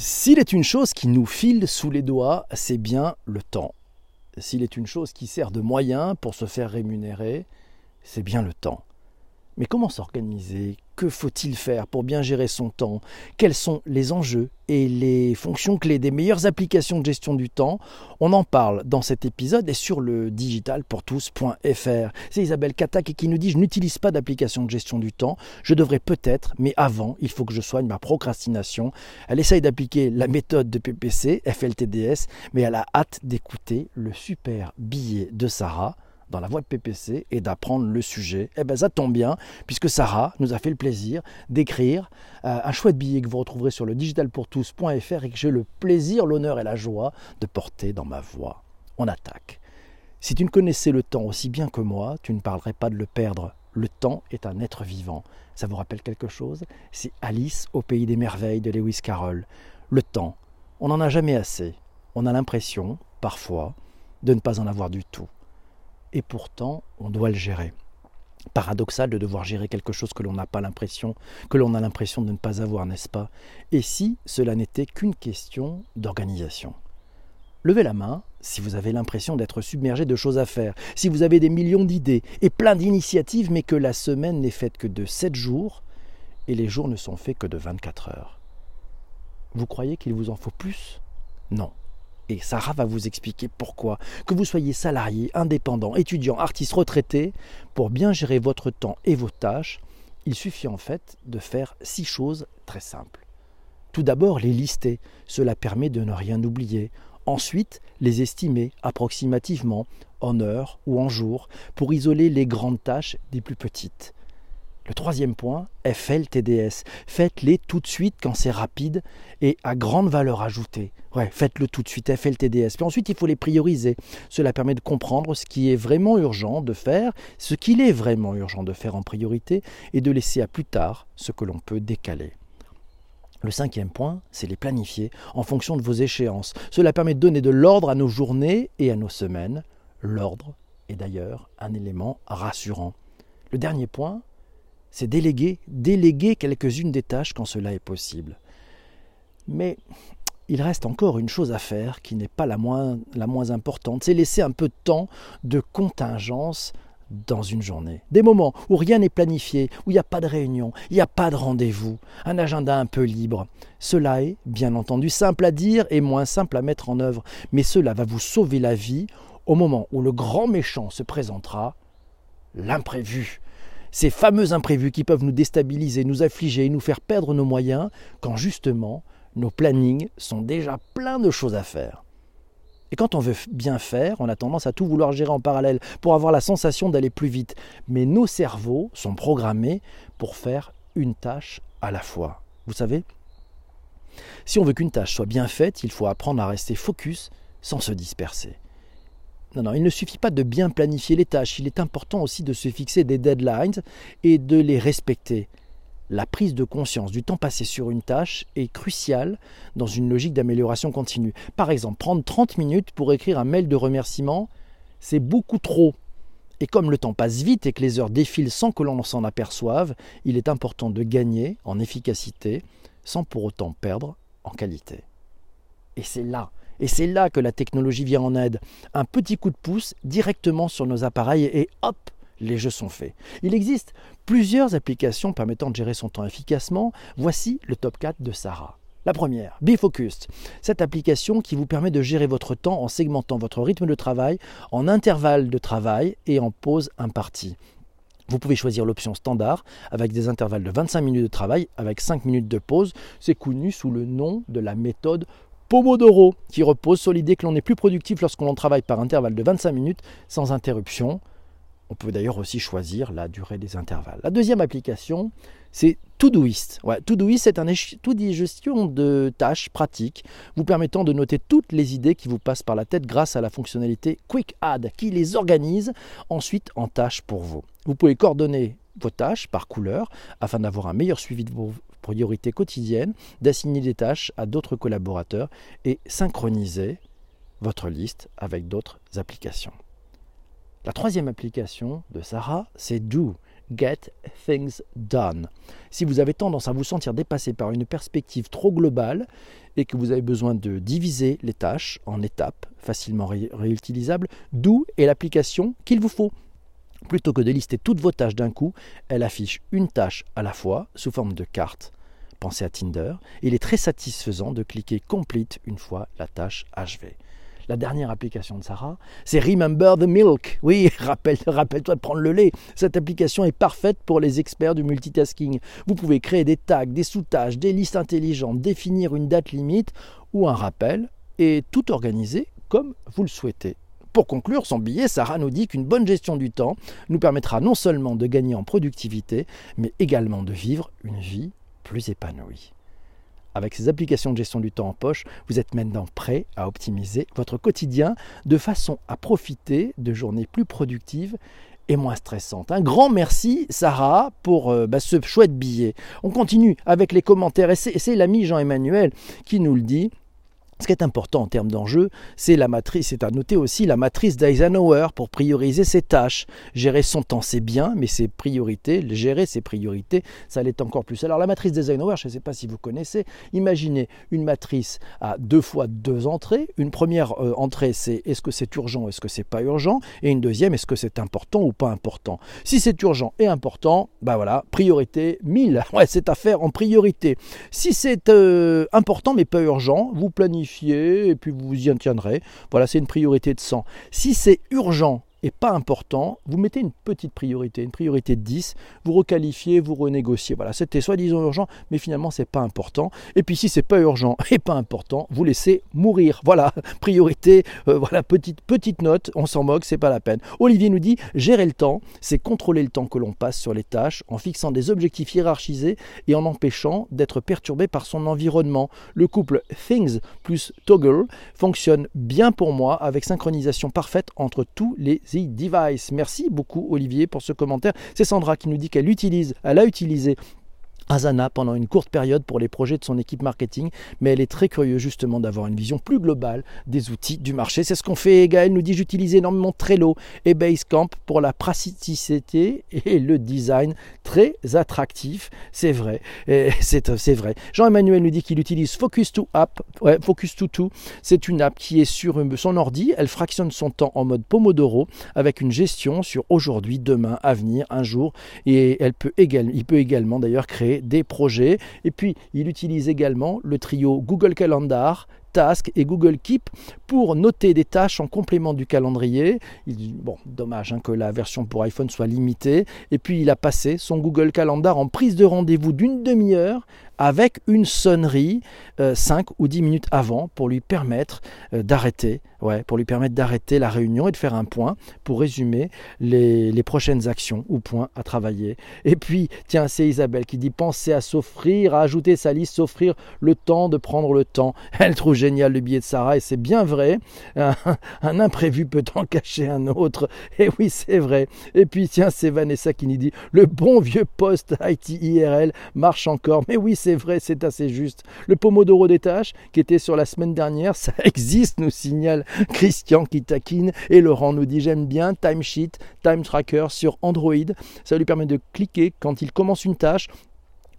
S'il est une chose qui nous file sous les doigts, c'est bien le temps. S'il est une chose qui sert de moyen pour se faire rémunérer, c'est bien le temps. Mais comment s'organiser? Que faut-il faire pour bien gérer son temps? Quels sont les enjeux et les fonctions clés des meilleures applications de gestion du temps? On en parle dans cet épisode et sur le digitalpourtous.fr. C'est Isabelle Katak qui nous dit Je n'utilise pas d'application de gestion du temps. Je devrais peut-être, mais avant, il faut que je soigne ma procrastination. Elle essaye d'appliquer la méthode de PPC, FLTDS, mais elle a hâte d'écouter le super billet de Sarah dans la voie de PPC et d'apprendre le sujet. Eh bien, ça tombe bien, puisque Sarah nous a fait le plaisir d'écrire euh, un chouette billet que vous retrouverez sur le digitalpourtous.fr et que j'ai le plaisir, l'honneur et la joie de porter dans ma voix. On attaque. Si tu ne connaissais le temps aussi bien que moi, tu ne parlerais pas de le perdre. Le temps est un être vivant. Ça vous rappelle quelque chose? C'est Alice au pays des merveilles de Lewis Carroll. Le temps, on n'en a jamais assez. On a l'impression, parfois, de ne pas en avoir du tout et pourtant on doit le gérer. Paradoxal de devoir gérer quelque chose que l'on n'a pas l'impression, que l'on a l'impression de ne pas avoir, n'est-ce pas? Et si cela n'était qu'une question d'organisation? Levez la main si vous avez l'impression d'être submergé de choses à faire, si vous avez des millions d'idées et plein d'initiatives, mais que la semaine n'est faite que de 7 jours et les jours ne sont faits que de 24 heures. Vous croyez qu'il vous en faut plus? Non. Et Sarah va vous expliquer pourquoi. Que vous soyez salarié, indépendant, étudiant, artiste, retraité, pour bien gérer votre temps et vos tâches, il suffit en fait de faire six choses très simples. Tout d'abord, les lister. Cela permet de ne rien oublier. Ensuite, les estimer approximativement en heures ou en jours pour isoler les grandes tâches des plus petites. Le troisième point, FLTDS. Faites-les tout de suite quand c'est rapide et à grande valeur ajoutée. Ouais, faites-le tout de suite, FLTDS. Puis ensuite, il faut les prioriser. Cela permet de comprendre ce qui est vraiment urgent de faire, ce qu'il est vraiment urgent de faire en priorité, et de laisser à plus tard ce que l'on peut décaler. Le cinquième point, c'est les planifier en fonction de vos échéances. Cela permet de donner de l'ordre à nos journées et à nos semaines. L'ordre est d'ailleurs un élément rassurant. Le dernier point, c'est déléguer, déléguer quelques-unes des tâches quand cela est possible. Mais il reste encore une chose à faire qui n'est pas la moins, la moins importante, c'est laisser un peu de temps de contingence dans une journée. Des moments où rien n'est planifié, où il n'y a pas de réunion, il n'y a pas de rendez-vous, un agenda un peu libre. Cela est, bien entendu, simple à dire et moins simple à mettre en œuvre, mais cela va vous sauver la vie au moment où le grand méchant se présentera, l'imprévu ces fameux imprévus qui peuvent nous déstabiliser, nous affliger et nous faire perdre nos moyens, quand justement nos plannings sont déjà pleins de choses à faire. Et quand on veut bien faire, on a tendance à tout vouloir gérer en parallèle pour avoir la sensation d'aller plus vite. Mais nos cerveaux sont programmés pour faire une tâche à la fois. Vous savez Si on veut qu'une tâche soit bien faite, il faut apprendre à rester focus sans se disperser. Non, non, il ne suffit pas de bien planifier les tâches, il est important aussi de se fixer des deadlines et de les respecter. La prise de conscience du temps passé sur une tâche est cruciale dans une logique d'amélioration continue. Par exemple, prendre 30 minutes pour écrire un mail de remerciement, c'est beaucoup trop. Et comme le temps passe vite et que les heures défilent sans que l'on s'en aperçoive, il est important de gagner en efficacité sans pour autant perdre en qualité. Et c'est là et c'est là que la technologie vient en aide. Un petit coup de pouce directement sur nos appareils et hop, les jeux sont faits. Il existe plusieurs applications permettant de gérer son temps efficacement. Voici le top 4 de Sarah. La première, BeFocused. Cette application qui vous permet de gérer votre temps en segmentant votre rythme de travail en intervalles de travail et en pause impartie. Vous pouvez choisir l'option standard avec des intervalles de 25 minutes de travail avec 5 minutes de pause. C'est connu sous le nom de la méthode Pomodoro, qui repose sur l'idée que l'on est plus productif lorsqu'on travaille par intervalle de 25 minutes sans interruption. On peut d'ailleurs aussi choisir la durée des intervalles. La deuxième application, c'est Todoist. Ouais, Todoist, c'est un outil de gestion de tâches pratiques, vous permettant de noter toutes les idées qui vous passent par la tête grâce à la fonctionnalité Quick Add, qui les organise ensuite en tâches pour vous. Vous pouvez coordonner vos tâches par couleur afin d'avoir un meilleur suivi de vos priorités quotidiennes, d'assigner des tâches à d'autres collaborateurs et synchroniser votre liste avec d'autres applications. La troisième application de Sarah, c'est Do. get things done. Si vous avez tendance à vous sentir dépassé par une perspective trop globale et que vous avez besoin de diviser les tâches en étapes facilement réutilisables, d'où est l'application qu'il vous faut. Plutôt que de lister toutes vos tâches d'un coup, elle affiche une tâche à la fois sous forme de carte. Pensez à Tinder. Il est très satisfaisant de cliquer Complete une fois la tâche achevée. La dernière application de Sarah, c'est Remember the Milk. Oui, rappelle-toi de prendre le lait. Cette application est parfaite pour les experts du multitasking. Vous pouvez créer des tags, des sous-tâches, des listes intelligentes, définir une date limite ou un rappel et tout organiser comme vous le souhaitez. Pour conclure son billet, Sarah nous dit qu'une bonne gestion du temps nous permettra non seulement de gagner en productivité, mais également de vivre une vie plus épanouie. Avec ces applications de gestion du temps en poche, vous êtes maintenant prêt à optimiser votre quotidien de façon à profiter de journées plus productives et moins stressantes. Un grand merci Sarah pour euh, bah, ce chouette billet. On continue avec les commentaires et c'est l'ami Jean-Emmanuel qui nous le dit. Ce qui est important en termes d'enjeu, c'est la matrice, c'est à noter aussi la matrice d'Eisenhower pour prioriser ses tâches. Gérer son temps, c'est bien, mais ses priorités, gérer ses priorités, ça l'est encore plus. Alors la matrice d'Eisenhower, je ne sais pas si vous connaissez, imaginez une matrice à deux fois deux entrées. Une première euh, entrée, c'est est-ce que c'est urgent, est-ce que c'est pas urgent, et une deuxième, est-ce que c'est important ou pas important? Si c'est urgent et important, bah voilà, priorité 1000. Ouais, c'est à faire en priorité. Si c'est euh, important mais pas urgent, vous planifiez et puis vous y en tiendrez. Voilà, c'est une priorité de 100. Si c'est urgent et pas important, vous mettez une petite priorité, une priorité de 10, vous requalifiez, vous renégociez. Voilà, c'était soi-disant urgent, mais finalement c'est pas important. Et puis si c'est pas urgent et pas important, vous laissez mourir. Voilà, priorité, euh, voilà, petite, petite note, on s'en moque, c'est pas la peine. Olivier nous dit gérer le temps, c'est contrôler le temps que l'on passe sur les tâches en fixant des objectifs hiérarchisés et en empêchant d'être perturbé par son environnement. Le couple Things plus Toggle fonctionne bien pour moi avec synchronisation parfaite entre tous les Device. Merci beaucoup Olivier pour ce commentaire. C'est Sandra qui nous dit qu'elle utilise, elle a utilisé Asana pendant une courte période pour les projets de son équipe marketing, mais elle est très curieuse justement d'avoir une vision plus globale des outils du marché. C'est ce qu'on fait. Gaël nous dit j'utilise énormément Trello et Basecamp pour la praticité et le design très attractif. C'est vrai, c'est vrai. Jean-Emmanuel nous dit qu'il utilise Focus to App, Focus to. C'est une app qui est sur son ordi. Elle fractionne son temps en mode Pomodoro avec une gestion sur aujourd'hui, demain, avenir, un jour. Et elle il peut également d'ailleurs créer des projets. Et puis, il utilise également le trio Google Calendar, Task et Google Keep pour noter des tâches en complément du calendrier. Bon, dommage hein, que la version pour iPhone soit limitée. Et puis il a passé son Google Calendar en prise de rendez-vous d'une demi-heure avec une sonnerie 5 euh, ou 10 minutes avant pour lui permettre euh, d'arrêter, ouais, pour lui permettre d'arrêter la réunion et de faire un point pour résumer les, les, prochaines actions ou points à travailler. Et puis, tiens, c'est Isabelle qui dit penser à s'offrir, à ajouter sa liste, s'offrir le temps de prendre le temps. Elle trouve génial le billet de Sarah et c'est bien vrai. Un, un imprévu peut en cacher un autre. Et oui, c'est vrai. Et puis, tiens, c'est Vanessa qui nous dit le bon vieux poste IT IRL marche encore. Mais oui, c'est c'est vrai, c'est assez juste. Le Pomodoro des tâches, qui était sur la semaine dernière, ça existe, nous signale Christian qui taquine. Et Laurent nous dit J'aime bien Timesheet, Time Tracker sur Android. Ça lui permet de cliquer quand il commence une tâche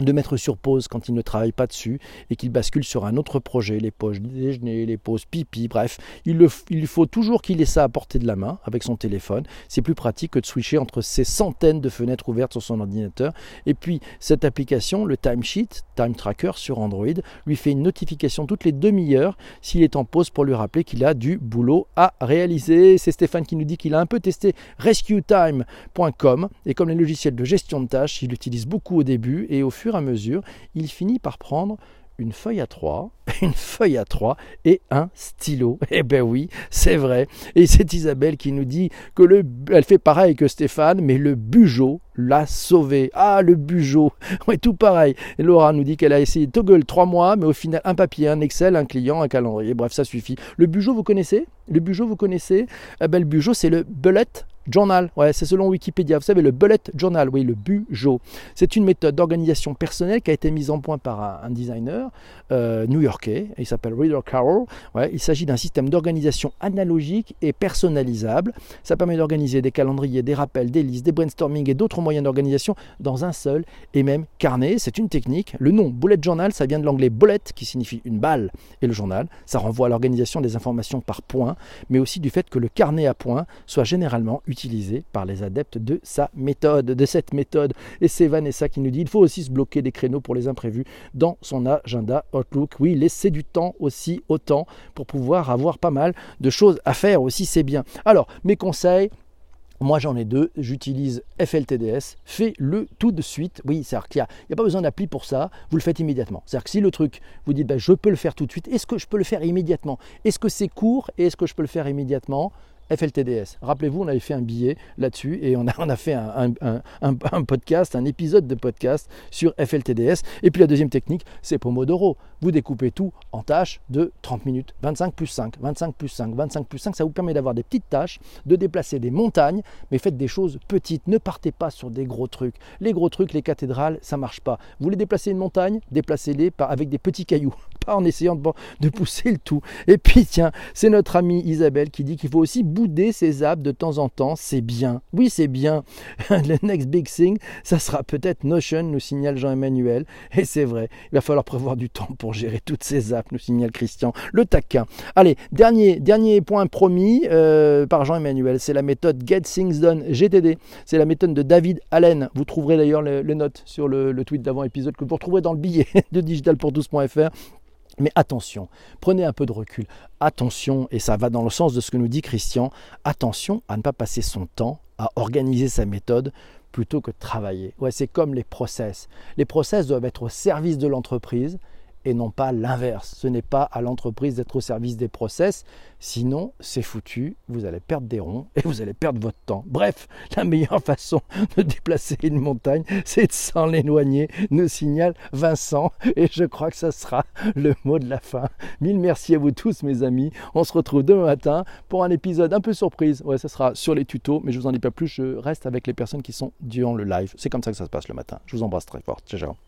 de mettre sur pause quand il ne travaille pas dessus et qu'il bascule sur un autre projet, les pauses déjeuner, les pauses pipi, bref, il, faut toujours qu'il ait ça à portée de la main avec son téléphone. C'est plus pratique que de switcher entre ces centaines de fenêtres ouvertes sur son ordinateur. Et puis cette application, le Timesheet, Time Tracker sur Android, lui fait une notification toutes les demi-heures s'il est en pause pour lui rappeler qu'il a du boulot à réaliser. C'est Stéphane qui nous dit qu'il a un peu testé rescuetime.com et comme les logiciels de gestion de tâches, il l'utilise beaucoup au début et au fur à mesure, il finit par prendre une feuille à trois, une feuille à trois et un stylo. Eh ben oui, c'est vrai. Et c'est Isabelle qui nous dit que le, elle fait pareil que Stéphane, mais le Bugeot l'a sauvé. Ah, le Bugeot. Oui, tout pareil. Laura nous dit qu'elle a essayé Toggle trois mois, mais au final, un papier, un Excel, un client, un calendrier. Bref, ça suffit. Le Bugeot, vous connaissez? Le Bugeot, vous connaissez? Eh ben, Le Bugeot, c'est le bullet journal, ouais, c'est selon Wikipédia. Vous savez, le bullet journal, oui, le bujo. C'est une méthode d'organisation personnelle qui a été mise en point par un, designer euh, new-yorkais. Il s'appelle Reader Carroll. Ouais, il s'agit d'un système d'organisation analogique et personnalisable. Ça permet d'organiser des calendriers, des rappels, des listes, des brainstorming et d'autres moyens d'organisation dans un seul et même carnet. C'est une technique. Le nom bullet journal, ça vient de l'anglais bullet, qui signifie une balle, et le journal, ça renvoie à l'organisation des informations par points, mais aussi du fait que le carnet à points soit généralement utilisé par les adeptes de sa méthode, de cette méthode. Et c'est Vanessa qui nous dit il faut aussi se bloquer des créneaux pour les imprévus dans son agenda Outlook. Oui, laisser du temps aussi autant pour pouvoir avoir pas mal de choses à faire aussi, c'est bien. Alors, mes conseils, moi j'en ai deux, j'utilise FLTDS, fais-le tout de suite. Oui, c'est-à-dire qu'il n'y a, pas besoin d'appli pour ça, vous le faites immédiatement. C'est-à-dire que si le truc, vous dites ben, je peux le faire tout de suite, est-ce que je peux le faire immédiatement? Est-ce que c'est court et est-ce que je peux le faire immédiatement? FLTDS. Rappelez-vous, on avait fait un billet là-dessus et on a, fait un, podcast, un épisode de podcast sur FLTDS. Et puis la deuxième technique, c'est Pomodoro. Vous découpez tout en tâches de 30 minutes, 25 plus 5, 25 plus 5, 25 plus 5. Ça vous permet d'avoir des petites tâches, de déplacer des montagnes, mais faites des choses petites. Ne partez pas sur des gros trucs. Les gros trucs, les cathédrales, ça marche pas. Vous voulez déplacer une montagne? Déplacez-les avec des petits cailloux, en essayant de, pousser le tout. Et puis tiens, c'est notre amie Isabelle qui dit qu'il faut aussi bouder ses apps de temps en temps, c'est bien. Oui, c'est bien. Le next big thing, ça sera peut-être Notion, nous signale Jean-Emmanuel. Et c'est vrai, il va falloir prévoir du temps pour gérer toutes ces apps, nous signale Christian. Le taquin. Allez, dernier, point promis euh, par Jean-Emmanuel, c'est la méthode Get Things Done, GTD. C'est la méthode de David Allen. Vous trouverez d'ailleurs les, notes sur le, le tweet d'avant-épisode que vous retrouverez dans le billet de digitalpourtous.fr. Mais attention, prenez un peu de recul. Attention, et ça va dans le sens de ce que nous dit Christian, attention à ne pas passer son temps à organiser sa méthode plutôt que de travailler. C'est comme les process. Les process doivent être au service de l'entreprise et non pas l'inverse. Ce n'est pas à l'entreprise d'être au service des process, sinon c'est foutu, vous allez perdre des ronds et vous allez perdre votre temps. Bref, la meilleure façon de déplacer une montagne, c'est de s'en éloigner, nous signale Vincent, et je crois que ça sera le mot de la fin. Mille merci à vous tous mes amis, on se retrouve demain matin pour un épisode un peu surprise, ouais ça sera sur les tutos, mais je vous en dis pas plus, je reste avec les personnes qui sont durant le live, c'est comme ça que ça se passe le matin. Je vous embrasse très fort, ciao ciao.